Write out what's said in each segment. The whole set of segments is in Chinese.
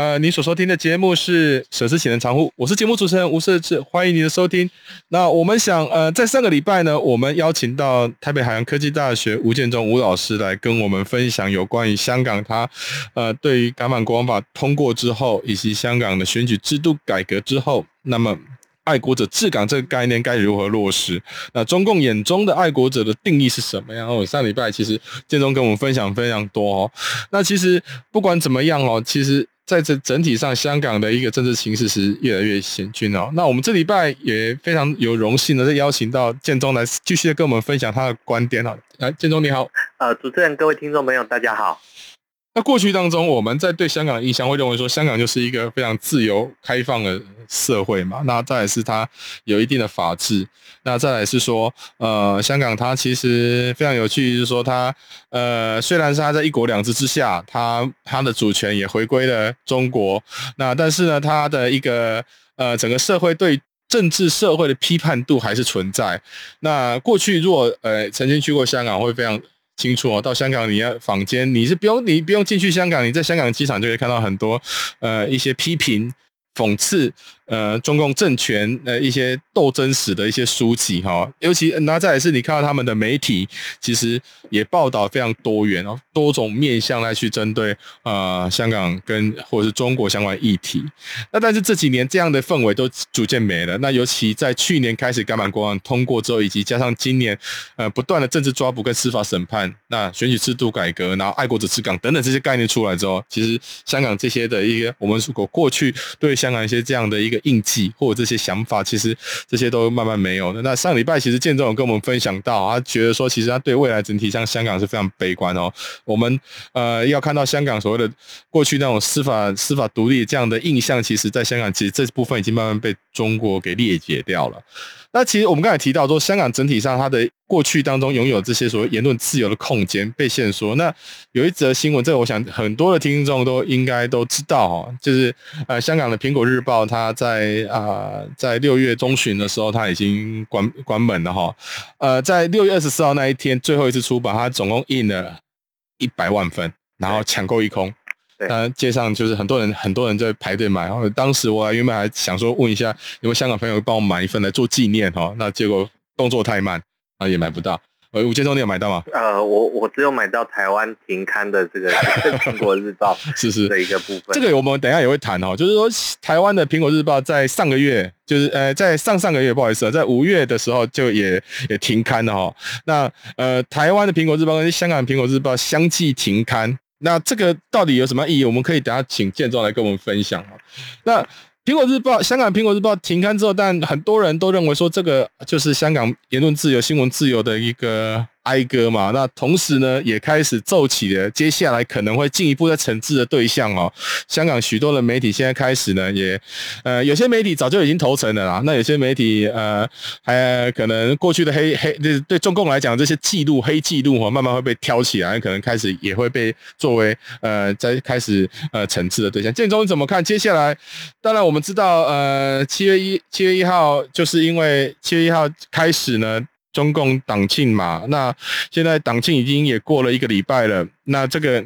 呃，你所收听的节目是《舍之岂能藏乎》，我是节目主持人吴色志，欢迎您的收听。那我们想，呃，在上个礼拜呢，我们邀请到台北海洋科技大学吴建忠吴老师来跟我们分享有关于香港他，呃，对于《港版国安法》通过之后，以及香港的选举制度改革之后，那么。爱国者治港这个概念该如何落实？那中共眼中的爱国者的定义是什么样？哦，上礼拜其实建中跟我们分享非常多哦。那其实不管怎么样哦，其实在这整体上，香港的一个政治形势是越来越险峻哦。那我们这礼拜也非常有荣幸的，再邀请到建中来继续的跟我们分享他的观点哦。来，建中你好。呃，主持人、各位听众朋友，大家好。那过去当中，我们在对香港的印象会认为说，香港就是一个非常自由开放的社会嘛。那再来是它有一定的法治。那再来是说，呃，香港它其实非常有趣，就是说它，呃，虽然是它在一国两制之下，它它的主权也回归了中国。那但是呢，它的一个呃整个社会对政治社会的批判度还是存在。那过去如果呃曾经去过香港，会非常。清楚哦，到香港你要坊间，你是不用你不用进去香港，你在香港机场就可以看到很多呃一些批评、讽刺。呃，中共政权呃一些斗争史的一些书籍哈，尤其那再也是你看到他们的媒体，其实也报道非常多元哦，多种面向来去针对呃香港跟或者是中国相关议题。那但是这几年这样的氛围都逐渐没了。那尤其在去年开始港版国安通过之后，以及加上今年呃不断的政治抓捕跟司法审判，那选举制度改革，然后爱国者治港等等这些概念出来之后，其实香港这些的一个我们如果过去对香港一些这样的一个。印记或者这些想法，其实这些都慢慢没有了。那上礼拜其实建中有跟我们分享到，他觉得说，其实他对未来整体像香港是非常悲观哦。我们呃要看到香港所谓的过去那种司法司法独立这样的印象，其实在香港其实这部分已经慢慢被中国给裂解掉了。那其实我们刚才提到说，香港整体上它的过去当中拥有这些所谓言论自由的空间被限缩。那有一则新闻，这个我想很多的听众都应该都知道哈，就是呃，香港的《苹果日报》它在啊、在六月中旬的时候，它已经关关门了哈。呃，在六月二十四号那一天最后一次出版，它总共印了一百万份，然后抢购一空。那街上就是很多人，很多人在排队买。然后当时我原本还想说问一下有没有香港朋友帮我买一份来做纪念哈，那结果动作太慢，啊也买不到。呃，吴建中你有买到吗？呃，我我只有买到台湾停刊的这个《苹果日报》是是的一个部分。这个我们等一下也会谈哦，就是说台湾的《苹果日报》在上个月，就是呃在上上个月不好意思啊，在五月的时候就也也停刊了哈。那呃台湾的《苹果日报》跟香港《苹果日报》相继停刊。那这个到底有什么意义？我们可以等下请建中来跟我们分享。那苹果日报，香港苹果日报停刊之后，但很多人都认为说，这个就是香港言论自由、新闻自由的一个。哀歌嘛，那同时呢，也开始奏起了接下来可能会进一步在惩治的对象哦。香港许多的媒体现在开始呢，也呃，有些媒体早就已经投诚了啦。那有些媒体呃，还可能过去的黑黑对对中共来讲，这些记录黑记录哦，慢慢会被挑起来，可能开始也会被作为呃，在开始呃惩治的对象。建忠你怎么看？接下来，当然我们知道呃，七月一七月一号，就是因为七月一号开始呢。中共党庆嘛，那现在党庆已经也过了一个礼拜了，那这个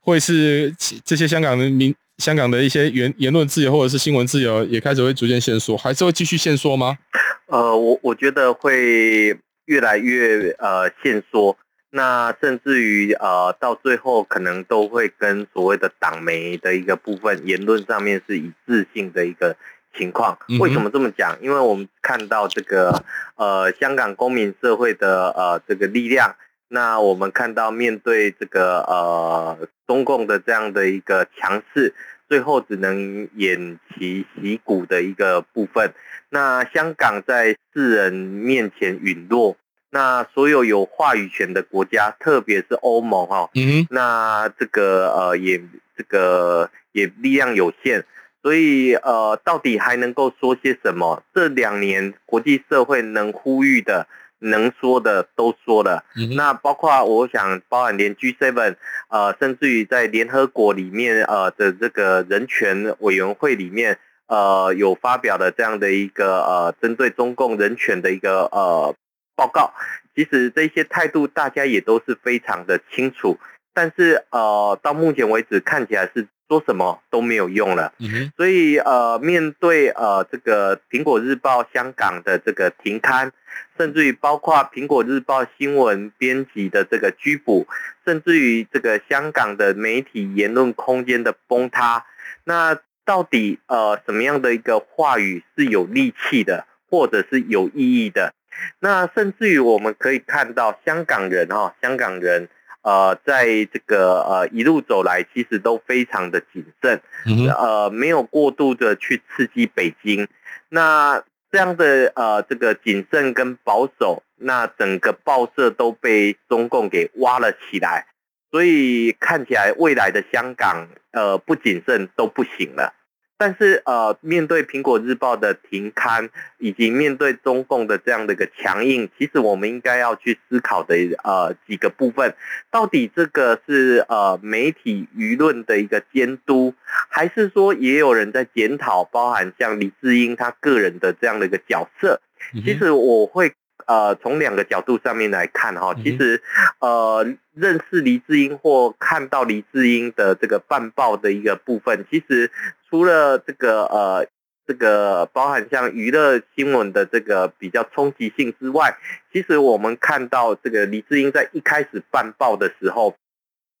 会是这些香港的民、香港的一些言言论自由或者是新闻自由也开始会逐渐限缩，还是会继续限缩吗？呃，我我觉得会越来越呃限缩，那甚至于呃到最后可能都会跟所谓的党媒的一个部分言论上面是一致性的一个。情况为什么这么讲？因为我们看到这个呃香港公民社会的呃这个力量，那我们看到面对这个呃中共的这样的一个强势，最后只能偃旗息鼓的一个部分。那香港在世人面前陨落，那所有有话语权的国家，特别是欧盟哈，嗯，那这个呃也这个也力量有限。所以，呃，到底还能够说些什么？这两年国际社会能呼吁的、能说的都说了。嗯、那包括我想，包含连 G7，呃，甚至于在联合国里面，呃的这个人权委员会里面，呃，有发表的这样的一个呃针对中共人权的一个呃报告。其实这些态度大家也都是非常的清楚，但是呃，到目前为止看起来是。说什么都没有用了，所以呃，面对呃这个苹果日报香港的这个停刊，甚至于包括苹果日报新闻编辑的这个拘捕，甚至于这个香港的媒体言论空间的崩塌，那到底呃什么样的一个话语是有力气的，或者是有意义的？那甚至于我们可以看到香港人哈，香港人。呃，在这个呃一路走来，其实都非常的谨慎，呃，没有过度的去刺激北京。那这样的呃这个谨慎跟保守，那整个报社都被中共给挖了起来，所以看起来未来的香港，呃，不谨慎都不行了。但是呃，面对苹果日报的停刊，以及面对中共的这样的一个强硬，其实我们应该要去思考的呃几个部分，到底这个是呃媒体舆论的一个监督，还是说也有人在检讨，包含像李智英他个人的这样的一个角色？其实我会。呃，从两个角度上面来看哈，其实呃，认识黎智英或看到黎智英的这个办报的一个部分，其实除了这个呃，这个包含像娱乐新闻的这个比较冲击性之外，其实我们看到这个黎智英在一开始办报的时候，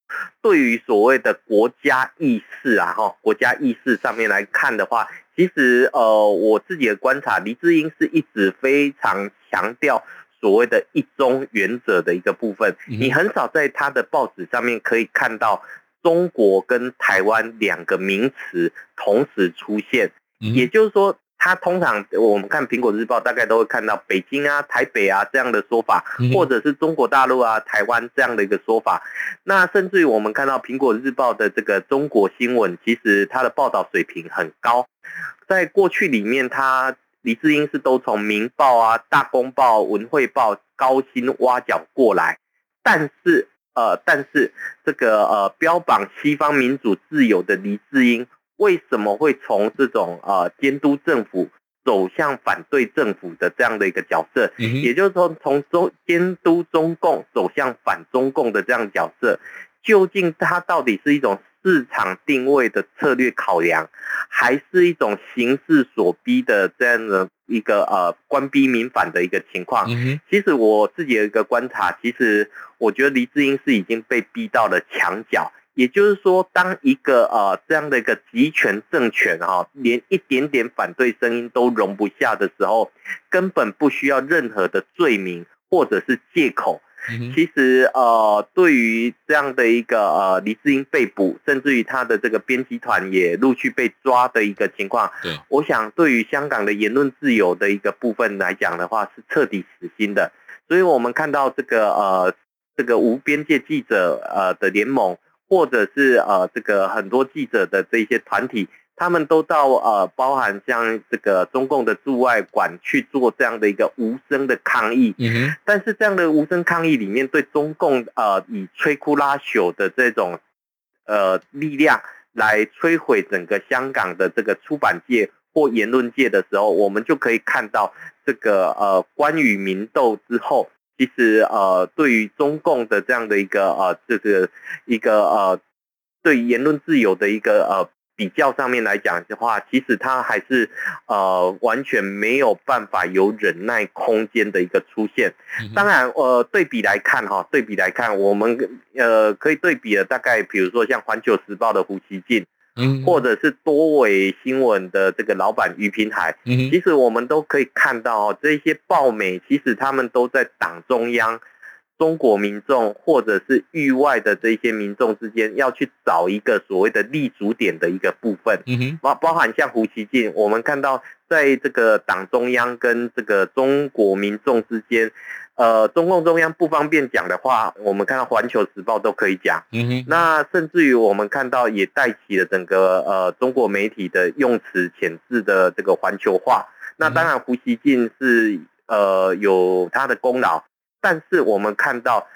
对于所谓的国家意识啊哈，国家意识上面来看的话。其实，呃，我自己的观察，黎智英是一直非常强调所谓的一中原则的一个部分。你很少在他的报纸上面可以看到中国跟台湾两个名词同时出现。也就是说，他通常我们看苹果日报，大概都会看到北京啊、台北啊这样的说法，或者是中国大陆啊、台湾这样的一个说法。那甚至于我们看到苹果日报的这个中国新闻，其实它的报道水平很高。在过去里面，它李志英是都从《明报》啊、《大公报》、《文汇报》高薪挖角过来，但是呃，但是这个呃标榜西方民主自由的黎智英，为什么会从这种呃监督政府走向反对政府的这样的一个角色？也就是说，从中监督中共走向反中共的这样角色，究竟它到底是一种？市场定位的策略考量，还是一种形势所逼的这样的一个呃官逼民反的一个情况。其实我自己有一个观察，其实我觉得黎智英是已经被逼到了墙角。也就是说，当一个呃这样的一个集权政权哈，连一点点反对声音都容不下的时候，根本不需要任何的罪名或者是借口。其实呃，对于这样的一个呃黎智英被捕，甚至于他的这个编辑团也陆续被抓的一个情况，对，我想对于香港的言论自由的一个部分来讲的话，是彻底死心的。所以我们看到这个呃这个无边界记者呃的联盟，或者是呃这个很多记者的这些团体。他们都到呃，包含像这个中共的驻外馆去做这样的一个无声的抗议，嗯，但是这样的无声抗议里面，对中共呃以摧枯拉朽的这种呃力量来摧毁整个香港的这个出版界或言论界的时候，我们就可以看到这个呃关于民斗之后，其实呃对于中共的这样的一个呃这个一个呃对言论自由的一个呃。比较上面来讲的话，其实它还是呃完全没有办法有忍耐空间的一个出现。当然，呃，对比来看哈，对比来看，我们呃可以对比的大概，比如说像《环球时报》的胡锡进，嗯，或者是多维新闻的这个老板于平海，嗯，其实我们都可以看到，这些报媒其实他们都在党中央中国民众或者是域外的这些民众之间，要去找一个所谓的立足点的一个部分。嗯哼，包包含像胡锡进，我们看到在这个党中央跟这个中国民众之间，呃，中共中央不方便讲的话，我们看到《环球时报》都可以讲。嗯哼，那甚至于我们看到也带起了整个呃中国媒体的用词遣字的这个环球化。那当然，胡锡进是呃有他的功劳。但是我们看到，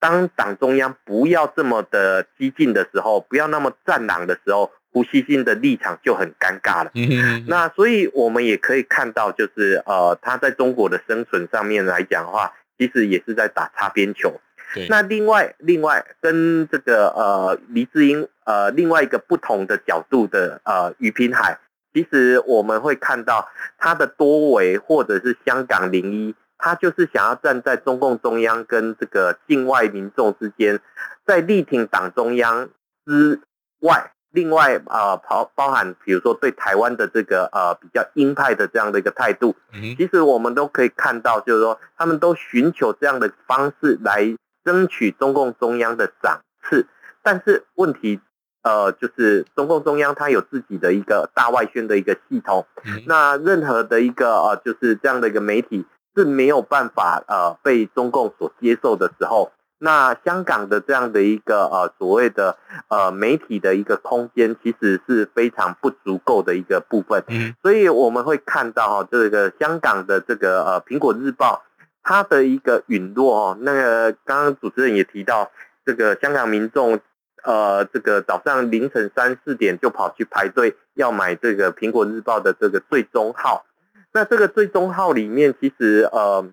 当党中央不要这么的激进的时候，不要那么战狼的时候，胡锡进的立场就很尴尬了。嗯那所以我们也可以看到，就是呃，他在中国的生存上面来讲的话，其实也是在打擦边球。那另外，另外跟这个呃黎智英呃另外一个不同的角度的呃于平海，其实我们会看到他的多维或者是香港零一。他就是想要站在中共中央跟这个境外民众之间，在力挺党中央之外，另外啊，包包含比如说对台湾的这个呃比较鹰派的这样的一个态度，其实我们都可以看到，就是说他们都寻求这样的方式来争取中共中央的赏赐，但是问题呃就是中共中央它有自己的一个大外宣的一个系统，那任何的一个呃就是这样的一个媒体。是没有办法呃被中共所接受的时候，那香港的这样的一个呃所谓的呃媒体的一个空间，其实是非常不足够的一个部分。嗯，所以我们会看到哈，这个香港的这个呃苹果日报，它的一个陨落哦。那个刚刚主持人也提到，这个香港民众呃这个早上凌晨三四点就跑去排队要买这个苹果日报的这个最终号。那这个最终号里面，其实呃，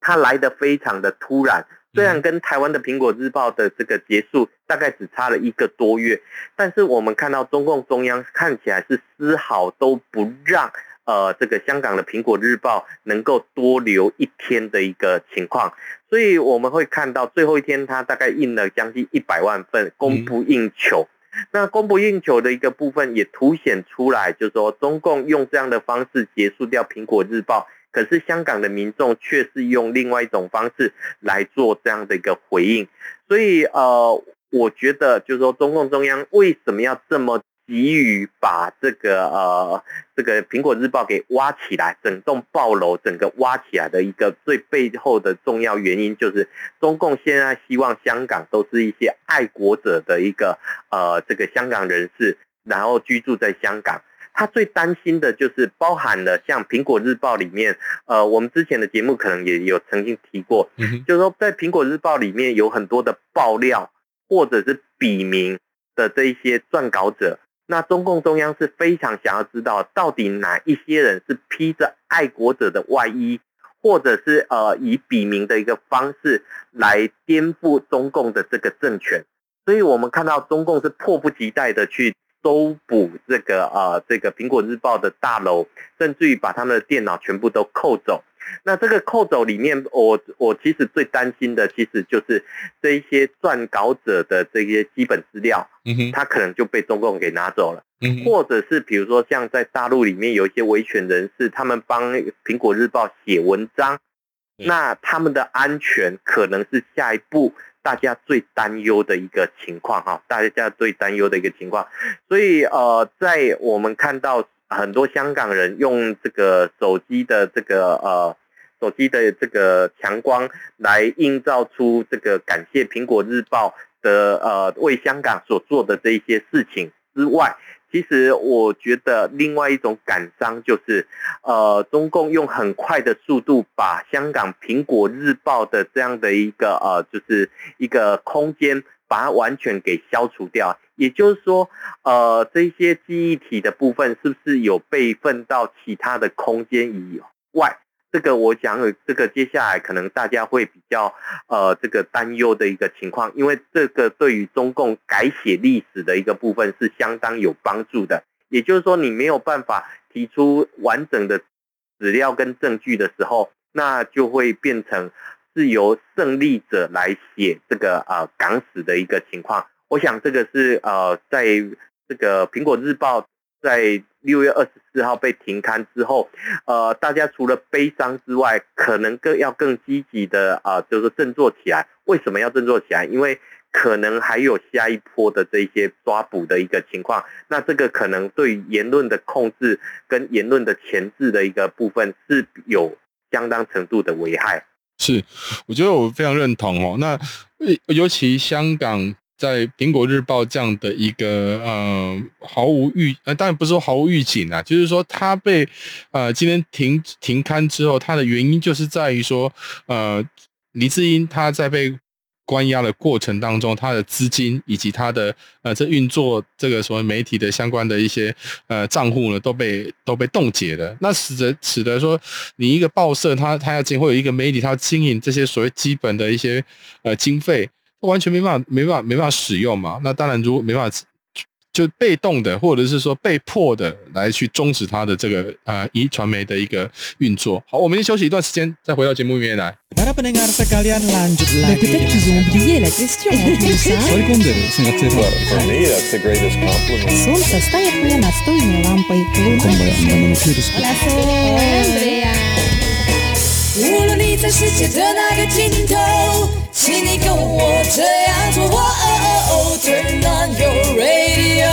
它来的非常的突然。虽然跟台湾的苹果日报的这个结束大概只差了一个多月，但是我们看到中共中央看起来是丝毫都不让呃这个香港的苹果日报能够多留一天的一个情况。所以我们会看到最后一天，它大概印了将近一百万份，供不应求。那供不应求的一个部分也凸显出来，就是说中共用这样的方式结束掉苹果日报，可是香港的民众却是用另外一种方式来做这样的一个回应，所以呃，我觉得就是说中共中央为什么要这么？急于把这个呃这个苹果日报给挖起来，整栋暴楼整个挖起来的一个最背后的重要原因，就是中共现在希望香港都是一些爱国者的一个呃这个香港人士，然后居住在香港。他最担心的就是包含了像苹果日报里面，呃，我们之前的节目可能也有曾经提过，就是说在苹果日报里面有很多的爆料或者是笔名的这一些撰稿者。那中共中央是非常想要知道，到底哪一些人是披着爱国者的外衣，或者是呃以笔名的一个方式来颠覆中共的这个政权。所以我们看到中共是迫不及待的去搜捕这个呃这个苹果日报的大楼，甚至于把他们的电脑全部都扣走。那这个扣走里面，我我其实最担心的，其实就是这一些撰稿者的这些基本资料，嗯哼，他可能就被中共给拿走了，嗯，或者是比如说像在大陆里面有一些维权人士，他们帮苹果日报写文章，那他们的安全可能是下一步大家最担忧的一个情况哈，大家最担忧的一个情况，所以呃，在我们看到。很多香港人用这个手机的这个呃手机的这个强光来映照出这个感谢苹果日报的呃为香港所做的这一些事情之外，其实我觉得另外一种感伤就是呃中共用很快的速度把香港苹果日报的这样的一个呃就是一个空间把它完全给消除掉。也就是说，呃，这些记忆体的部分是不是有备份到其他的空间以外？这个我想，这个接下来可能大家会比较呃这个担忧的一个情况，因为这个对于中共改写历史的一个部分是相当有帮助的。也就是说，你没有办法提出完整的史料跟证据的时候，那就会变成是由胜利者来写这个呃港史的一个情况。我想这个是呃，在这个苹果日报在六月二十四号被停刊之后，呃，大家除了悲伤之外，可能更要更积极的啊、呃，就是振作起来。为什么要振作起来？因为可能还有下一波的这些抓捕的一个情况。那这个可能对言论的控制跟言论的钳制的一个部分是有相当程度的危害。是，我觉得我非常认同哦。那尤其香港。在《苹果日报》这样的一个呃毫无预呃，当然不是说毫无预警啊，就是说它被呃今天停停刊之后，它的原因就是在于说呃黎智英他在被关押的过程当中，他的资金以及他的呃这运作这个所谓媒体的相关的一些呃账户呢，都被都被冻结了。那使得使得说你一个报社，它它要经会有一个媒体，它要经营这些所谓基本的一些呃经费。完全没办法，没办法，没办法使用嘛。那当然，如果没办法，就被动的，或者是说被迫的来去终止它的这个呃一传媒的一个运作。好，我们先休息一段时间，再回到节目里面来。世界的那个尽头请你跟我这样做。turn on your radio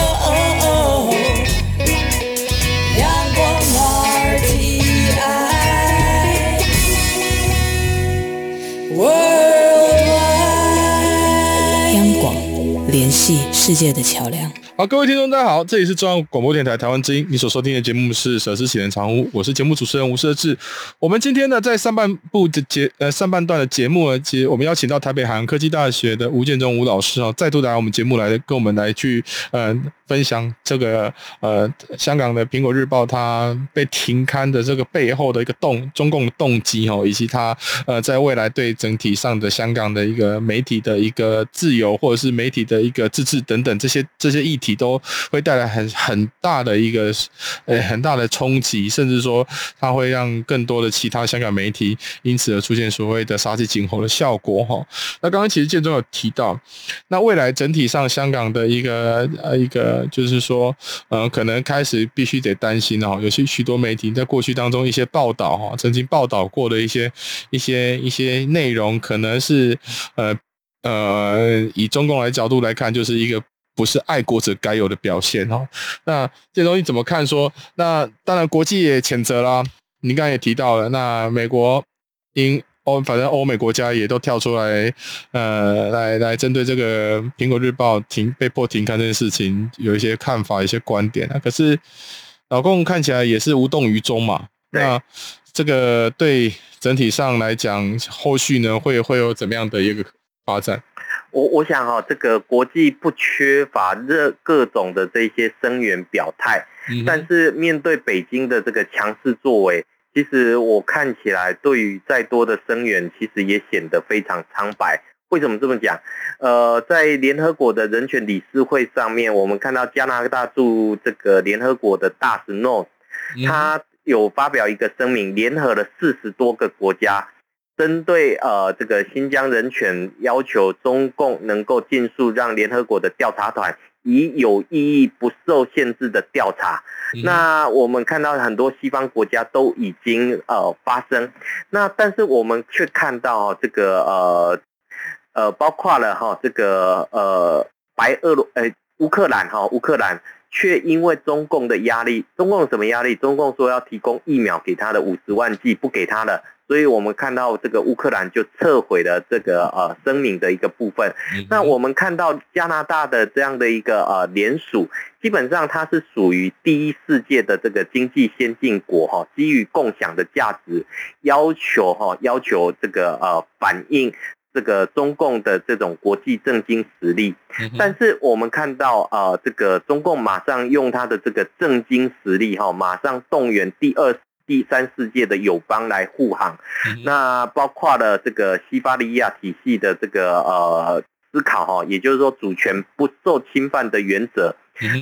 阳光联系。世界的桥梁。好，各位听众，大家好，这里是中央广播电台台湾之音，你所收听的节目是《舍之启人长乌》，我是节目主持人吴舍志。我们今天呢，在上半部的节呃上半段的节目呢，其实我们邀请到台北海洋科技大学的吴建忠吴老师哦，再度来我们节目来跟我们来去呃。分享这个呃，香港的《苹果日报》它被停刊的这个背后的一个动中共的动机哦，以及它呃在未来对整体上的香港的一个媒体的一个自由，或者是媒体的一个自治等等这些这些议题，都会带来很很大的一个呃很大的冲击，甚至说它会让更多的其他香港媒体因此而出现所谓的杀鸡儆猴的效果哈。那刚刚其实建中有提到，那未来整体上香港的一个呃一个。就是说，呃，可能开始必须得担心哦，有些许多媒体在过去当中一些报道哈，曾经报道过的一些一些一些内容，可能是呃呃，以中共来角度来看，就是一个不是爱国者该有的表现哦。那这东西怎么看说？说那当然国际也谴责啦，你刚才也提到了，那美国英。欧，反正欧美国家也都跳出来，呃，来来针对这个《苹果日报》停被迫停刊这件事情，有一些看法、一些观点啊。可是老共看起来也是无动于衷嘛。那这个对整体上来讲，后续呢会会有怎么样的一个发展？我我想哈、哦，这个国际不缺乏热各种的这些声援表态，嗯、但是面对北京的这个强势作为。其实我看起来，对于再多的声援，其实也显得非常苍白。为什么这么讲？呃，在联合国的人权理事会上面，我们看到加拿大驻这个联合国的大使诺，他有发表一个声明，联合了四十多个国家，针对呃这个新疆人权，要求中共能够尽速让联合国的调查团。以有意义、不受限制的调查，那我们看到很多西方国家都已经呃发生，那但是我们却看到这个呃呃包括了哈这个呃白俄罗呃乌克兰哈乌克兰却因为中共的压力，中共有什么压力？中共说要提供疫苗给他的五十万剂不给他了。所以我们看到这个乌克兰就撤回了这个呃声明的一个部分。那我们看到加拿大的这样的一个呃联署，基本上它是属于第一世界的这个经济先进国哈，基于共享的价值，要求哈要求这个呃反映这个中共的这种国际政经实力。但是我们看到呃这个中共马上用他的这个政经实力哈，马上动员第二。第三世界的友邦来护航，那包括了这个西巴利亚体系的这个呃思考哈，也就是说主权不受侵犯的原则，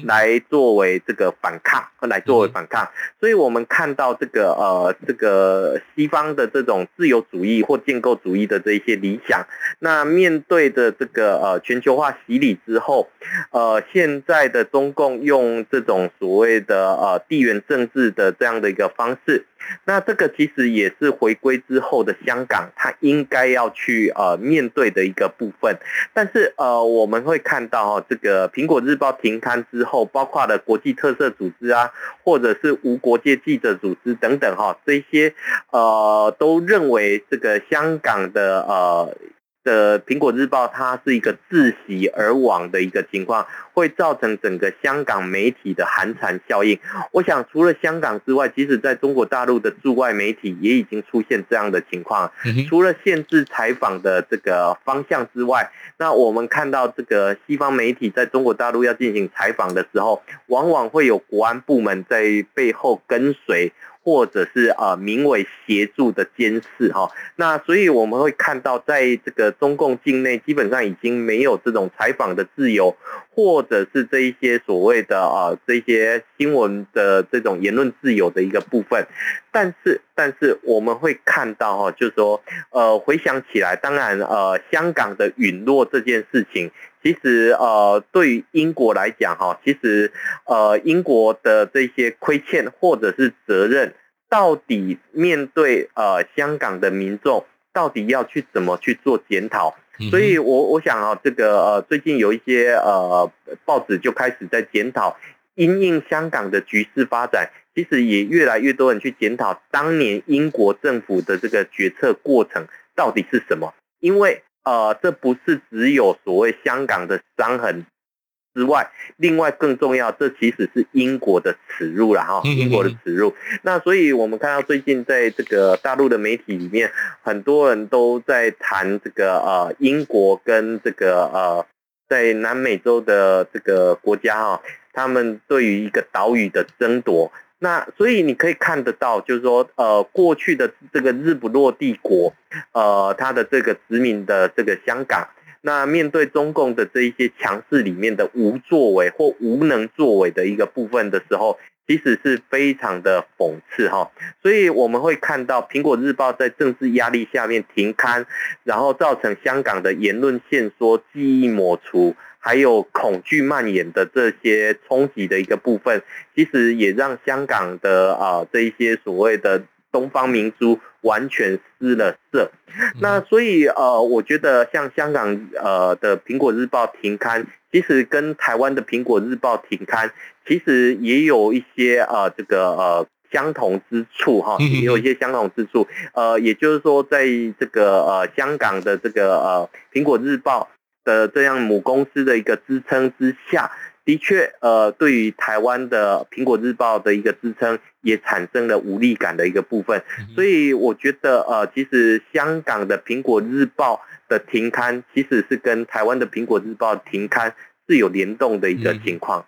来作为这个反抗，来作为反抗。所以我们看到这个呃这个西方的这种自由主义或建构主义的这一些理想，那面对的这个呃全球化洗礼之后，呃现在的中共用这种所谓的呃地缘政治的这样的一个方式。那这个其实也是回归之后的香港，它应该要去呃面对的一个部分。但是呃我们会看到哈，这个苹果日报停刊之后，包括了国际特色组织啊，或者是无国界记者组织等等哈，这些呃都认为这个香港的呃。的苹果日报，它是一个窒息而亡的一个情况，会造成整个香港媒体的寒蝉效应。我想，除了香港之外，即使在中国大陆的驻外媒体也已经出现这样的情况。除了限制采访的这个方向之外，那我们看到这个西方媒体在中国大陆要进行采访的时候，往往会有国安部门在背后跟随。或者是呃名为协助的监视哈，那所以我们会看到，在这个中共境内，基本上已经没有这种采访的自由，或者是这一些所谓的啊这些新闻的这种言论自由的一个部分。但是，但是我们会看到哈，就是说呃回想起来，当然呃香港的陨落这件事情，其实呃对于英国来讲哈，其实呃英国的这些亏欠或者是责任。到底面对呃香港的民众，到底要去怎么去做检讨？所以我我想啊，这个呃最近有一些呃报纸就开始在检讨，因应香港的局势发展，其实也越来越多人去检讨当年英国政府的这个决策过程到底是什么？因为呃这不是只有所谓香港的伤痕。之外，另外更重要，这其实是英国的耻辱了哈，英国的耻辱。那所以我们看到最近在这个大陆的媒体里面，很多人都在谈这个呃英国跟这个呃在南美洲的这个国家哈，他们对于一个岛屿的争夺。那所以你可以看得到，就是说呃过去的这个日不落帝国，呃它的这个殖民的这个香港。那面对中共的这一些强势里面的无作为或无能作为的一个部分的时候，其实是非常的讽刺哈。所以我们会看到《苹果日报》在政治压力下面停刊，然后造成香港的言论限缩、记忆抹除，还有恐惧蔓延的这些冲击的一个部分，其实也让香港的啊这一些所谓的。东方明珠完全失了色，那所以呃，我觉得像香港呃的苹果日报停刊，其实跟台湾的苹果日报停刊，其实也有一些呃这个呃相同之处哈，也有一些相同之处。呃，也就是说，在这个呃香港的这个呃苹果日报的这样母公司的一个支撑之下。的确，呃，对于台湾的《苹果日报》的一个支撑，也产生了无力感的一个部分。所以，我觉得，呃，其实香港的《苹果日报》的停刊，其实是跟台湾的《苹果日报》停刊是有联动的一个情况。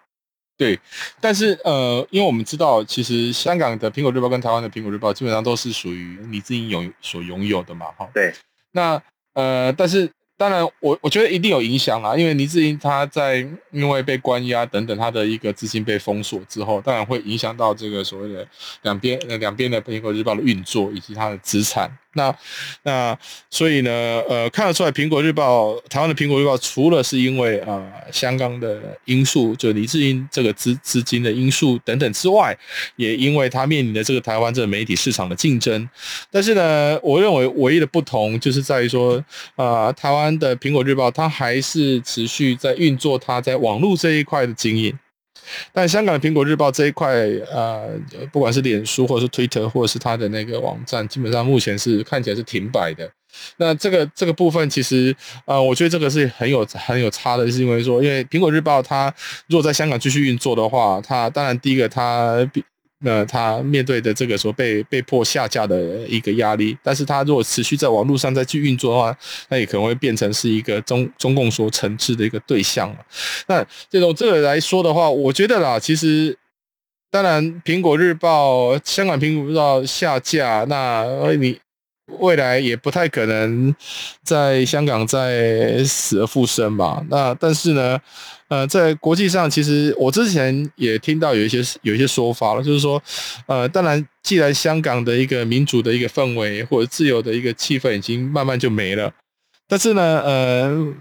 对，但是，呃，因为我们知道，其实香港的《苹果日报》跟台湾的《苹果日报》基本上都是属于你自己拥所拥有的嘛，哈。对。那，呃，但是。当然，我我觉得一定有影响啦，因为倪志英他在因为被关押等等，他的一个资金被封锁之后，当然会影响到这个所谓的两边呃两边的苹果日报的运作以及他的资产。那那所以呢，呃，看得出来，苹果日报台湾的苹果日报除了是因为呃香港的因素，就李志英这个资资金的因素等等之外，也因为它面临的这个台湾这个媒体市场的竞争。但是呢，我认为唯一的不同就是在于说，啊、呃，台湾的苹果日报它还是持续在运作它在网络这一块的经营。但香港的苹果日报这一块，呃，不管是脸书或者是推特或者是它的那个网站，基本上目前是看起来是停摆的。那这个这个部分，其实，呃，我觉得这个是很有很有差的，是因为说，因为苹果日报它如果在香港继续运作的话，它当然第一个它。那他面对的这个说被被迫下架的一个压力，但是他如果持续在网络上再去运作的话，那也可能会变成是一个中中共所惩治的一个对象。那这种这个来说的话，我觉得啦，其实当然苹果日报香港苹果日报下架，那你未来也不太可能在香港再死而复生吧？那但是呢，呃，在国际上，其实我之前也听到有一些有一些说法了，就是说，呃，当然，既然香港的一个民主的一个氛围或者自由的一个气氛已经慢慢就没了，但是呢，呃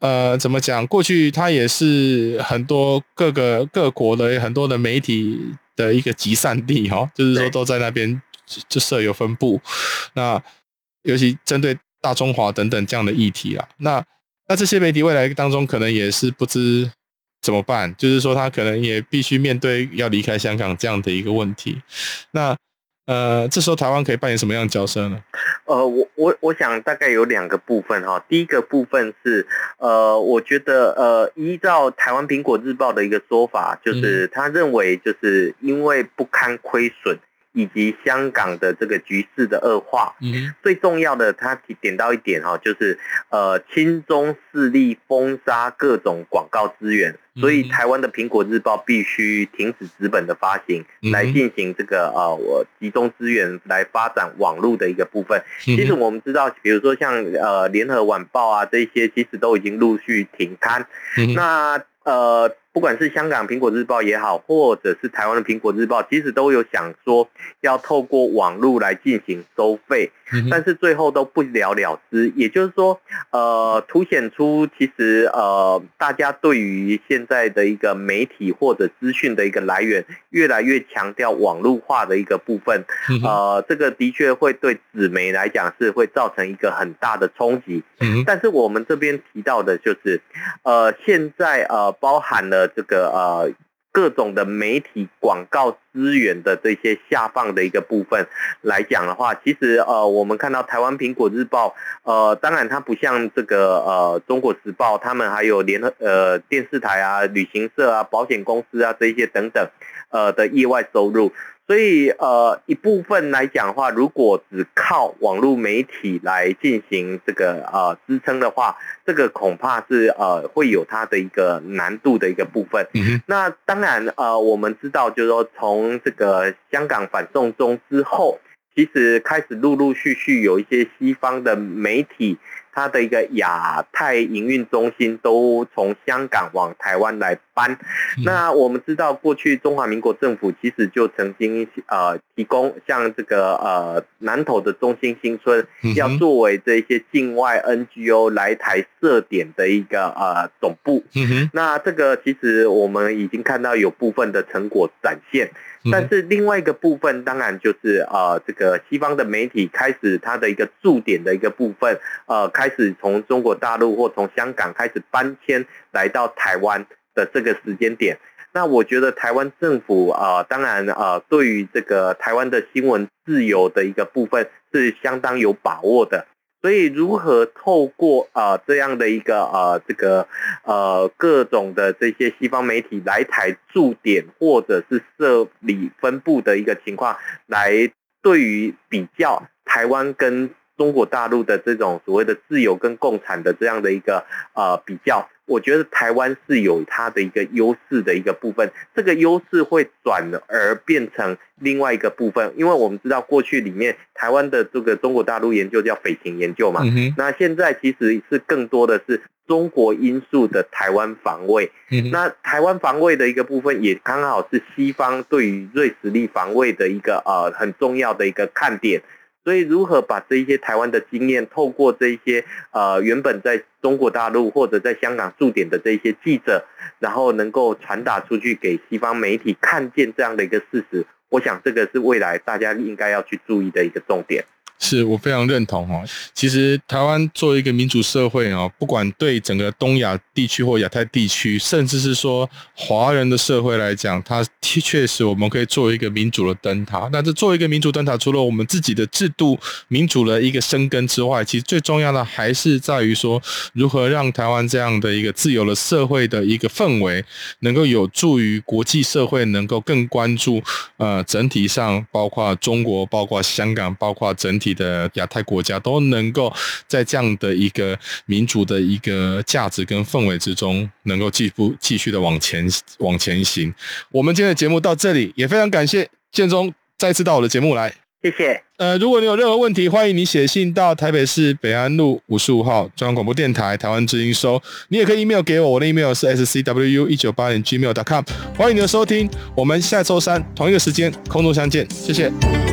呃，怎么讲？过去它也是很多各个各国的很多的媒体的一个集散地哈，就是说都在那边。就设有分部，那尤其针对大中华等等这样的议题啦，那那这些媒体未来当中可能也是不知怎么办，就是说他可能也必须面对要离开香港这样的一个问题。那呃，这时候台湾可以扮演什么样的角色呢？呃，我我我想大概有两个部分哈，第一个部分是呃，我觉得呃，依照台湾苹果日报的一个说法，就是他认为就是因为不堪亏损。以及香港的这个局势的恶化，嗯，最重要的，他提点到一点哈，就是呃，亲中势力封杀各种广告资源，所以台湾的苹果日报必须停止资本的发行，来进行这个呃，我集中资源来发展网络的一个部分。其实我们知道，比如说像呃联合晚报啊这些，其实都已经陆续停刊。那呃。不管是香港苹果日报也好，或者是台湾的苹果日报，其实都有想说要透过网络来进行收费，但是最后都不了了之。也就是说，呃，凸显出其实呃，大家对于现在的一个媒体或者资讯的一个来源，越来越强调网络化的一个部分。呃，这个的确会对纸媒来讲是会造成一个很大的冲击。但是我们这边提到的就是，呃，现在呃，包含了。这个呃各种的媒体广告资源的这些下放的一个部分来讲的话，其实呃我们看到台湾苹果日报呃当然它不像这个呃中国时报，他们还有联合呃电视台啊、旅行社啊、保险公司啊这些等等呃的意外收入。所以，呃，一部分来讲的话，如果只靠网络媒体来进行这个呃支撑的话，这个恐怕是呃会有它的一个难度的一个部分。嗯、那当然，呃，我们知道，就是说从这个香港反送中之后，其实开始陆陆续续有一些西方的媒体。它的一个亚太营运中心都从香港往台湾来搬。那我们知道，过去中华民国政府其实就曾经呃提供像这个呃南投的中心新村，要作为这些境外 NGO 来台设点的一个呃总部。那这个其实我们已经看到有部分的成果展现。但是另外一个部分，当然就是呃，这个西方的媒体开始它的一个驻点的一个部分，呃，开始从中国大陆或从香港开始搬迁来到台湾的这个时间点。那我觉得台湾政府啊、呃，当然呃，对于这个台湾的新闻自由的一个部分是相当有把握的。所以，如何透过呃这样的一个呃这个呃各种的这些西方媒体来台驻点或者是设立分部的一个情况，来对于比较台湾跟中国大陆的这种所谓的自由跟共产的这样的一个呃比较。我觉得台湾是有它的一个优势的一个部分，这个优势会转而变成另外一个部分，因为我们知道过去里面台湾的这个中国大陆研究叫匪情研究嘛，那现在其实是更多的是中国因素的台湾防卫，那台湾防卫的一个部分也刚好是西方对于瑞士力防卫的一个呃很重要的一个看点。所以，如何把这一些台湾的经验，透过这一些呃原本在中国大陆或者在香港驻点的这一些记者，然后能够传达出去给西方媒体看见这样的一个事实，我想这个是未来大家应该要去注意的一个重点。是我非常认同哈。其实台湾作为一个民主社会啊，不管对整个东亚地区或亚太地区，甚至是说华人的社会来讲，它确实我们可以作为一个民主的灯塔。那这作为一个民主灯塔，除了我们自己的制度民主的一个生根之外，其实最重要的还是在于说，如何让台湾这样的一个自由的社会的一个氛围，能够有助于国际社会能够更关注呃整体上，包括中国、包括香港、包括整体。的亚太国家都能够在这样的一个民主的一个价值跟氛围之中，能够继续继续的往前往前行。我们今天的节目到这里，也非常感谢建忠再次到我的节目来。谢谢。呃，如果你有任何问题，欢迎你写信到台北市北安路五十五号中央广播电台台湾之音收。你也可以 email 给我，我的 email 是 scwu 一九八零 gmail.com。欢迎你的收听，我们下周三同一个时间空中相见，谢谢。